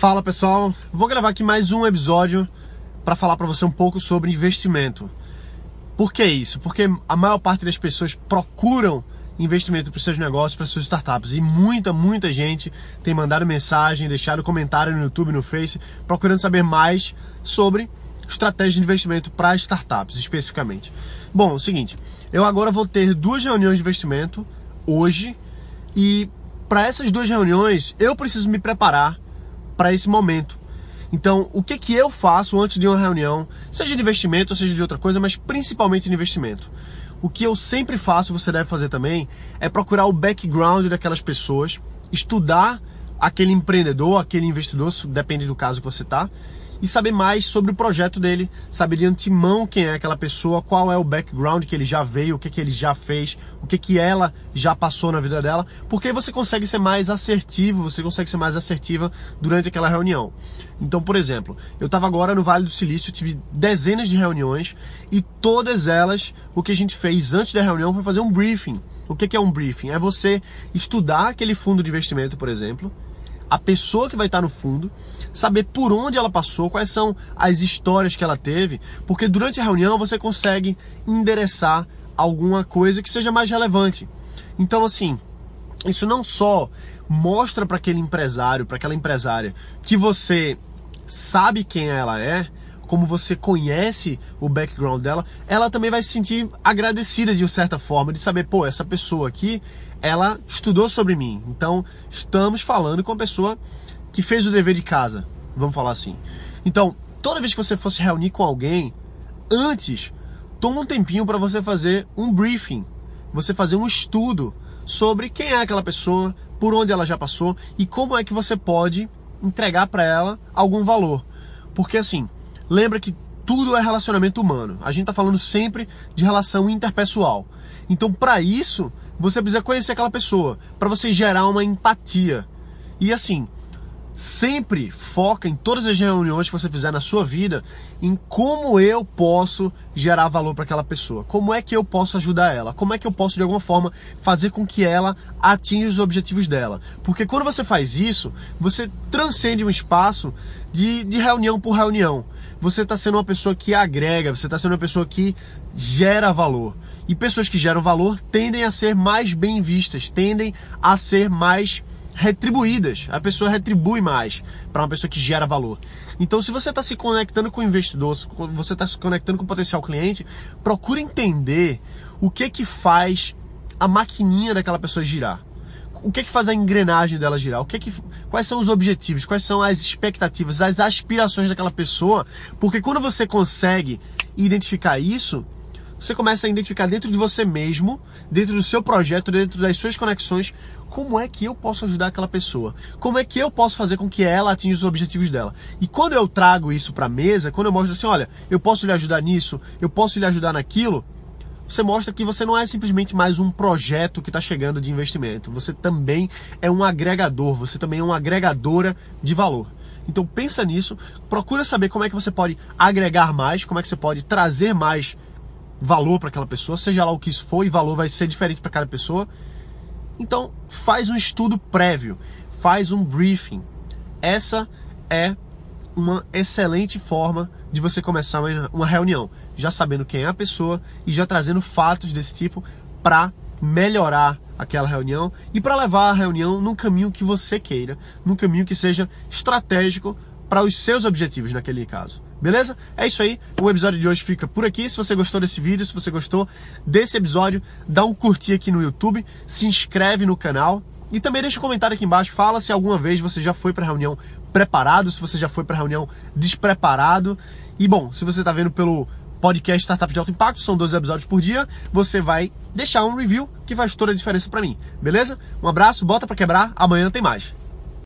Fala pessoal, vou gravar aqui mais um episódio para falar para você um pouco sobre investimento. Por que isso? Porque a maior parte das pessoas procuram investimento para os seus negócios, para suas startups. E muita, muita gente tem mandado mensagem, deixado comentário no YouTube, no Face, procurando saber mais sobre estratégia de investimento para startups, especificamente. Bom, é o seguinte, eu agora vou ter duas reuniões de investimento hoje e para essas duas reuniões eu preciso me preparar para esse momento. Então, o que, que eu faço antes de uma reunião, seja de investimento ou seja de outra coisa, mas principalmente de investimento? O que eu sempre faço, você deve fazer também, é procurar o background daquelas pessoas, estudar aquele empreendedor, aquele investidor, depende do caso que você está, e saber mais sobre o projeto dele, saber de antemão quem é aquela pessoa, qual é o background que ele já veio, o que, que ele já fez, o que, que ela já passou na vida dela, porque você consegue ser mais assertivo, você consegue ser mais assertiva durante aquela reunião. Então, por exemplo, eu estava agora no Vale do Silício, tive dezenas de reuniões e todas elas, o que a gente fez antes da reunião foi fazer um briefing. O que, que é um briefing? É você estudar aquele fundo de investimento, por exemplo, a pessoa que vai estar no fundo, saber por onde ela passou, quais são as histórias que ela teve, porque durante a reunião você consegue endereçar alguma coisa que seja mais relevante. Então, assim, isso não só mostra para aquele empresário, para aquela empresária, que você sabe quem ela é, como você conhece o background dela, ela também vai se sentir agradecida de certa forma, de saber, pô, essa pessoa aqui, ela estudou sobre mim. Então, estamos falando com a pessoa que fez o dever de casa, vamos falar assim. Então, toda vez que você fosse reunir com alguém, antes, toma um tempinho para você fazer um briefing, você fazer um estudo sobre quem é aquela pessoa, por onde ela já passou e como é que você pode entregar para ela algum valor. Porque assim, lembra que tudo é relacionamento humano. A gente está falando sempre de relação interpessoal. Então, para isso, você precisa conhecer aquela pessoa, para você gerar uma empatia. E assim, sempre foca em todas as reuniões que você fizer na sua vida em como eu posso gerar valor para aquela pessoa, como é que eu posso ajudar ela, como é que eu posso de alguma forma fazer com que ela atinja os objetivos dela. Porque quando você faz isso, você transcende um espaço de, de reunião por reunião. Você está sendo uma pessoa que agrega, você está sendo uma pessoa que gera valor. E pessoas que geram valor tendem a ser mais bem vistas, tendem a ser mais retribuídas. A pessoa retribui mais para uma pessoa que gera valor. Então, se você está se conectando com o investidor, se você está se conectando com o potencial cliente, procure entender o que que faz a maquininha daquela pessoa girar. O que que faz a engrenagem dela girar? O que que, quais são os objetivos? Quais são as expectativas, as aspirações daquela pessoa? Porque quando você consegue identificar isso, você começa a identificar dentro de você mesmo, dentro do seu projeto, dentro das suas conexões, como é que eu posso ajudar aquela pessoa? Como é que eu posso fazer com que ela atinja os objetivos dela? E quando eu trago isso para a mesa, quando eu mostro assim, olha, eu posso lhe ajudar nisso, eu posso lhe ajudar naquilo, você mostra que você não é simplesmente mais um projeto que está chegando de investimento. Você também é um agregador, você também é uma agregadora de valor. Então pensa nisso, procura saber como é que você pode agregar mais, como é que você pode trazer mais valor para aquela pessoa, seja lá o que isso for, e valor vai ser diferente para cada pessoa. Então, faz um estudo prévio, faz um briefing. Essa é uma excelente forma de você começar uma reunião, já sabendo quem é a pessoa e já trazendo fatos desse tipo para melhorar aquela reunião e para levar a reunião num caminho que você queira, num caminho que seja estratégico para os seus objetivos naquele caso. Beleza? É isso aí. O episódio de hoje fica por aqui. Se você gostou desse vídeo, se você gostou desse episódio, dá um curtir aqui no YouTube, se inscreve no canal e também deixa um comentário aqui embaixo. Fala se alguma vez você já foi para reunião preparado, se você já foi para reunião despreparado. E bom, se você está vendo pelo podcast Startup de Alto Impacto, são dois episódios por dia, você vai deixar um review que faz toda a diferença para mim. Beleza? Um abraço, bota para quebrar. Amanhã tem mais.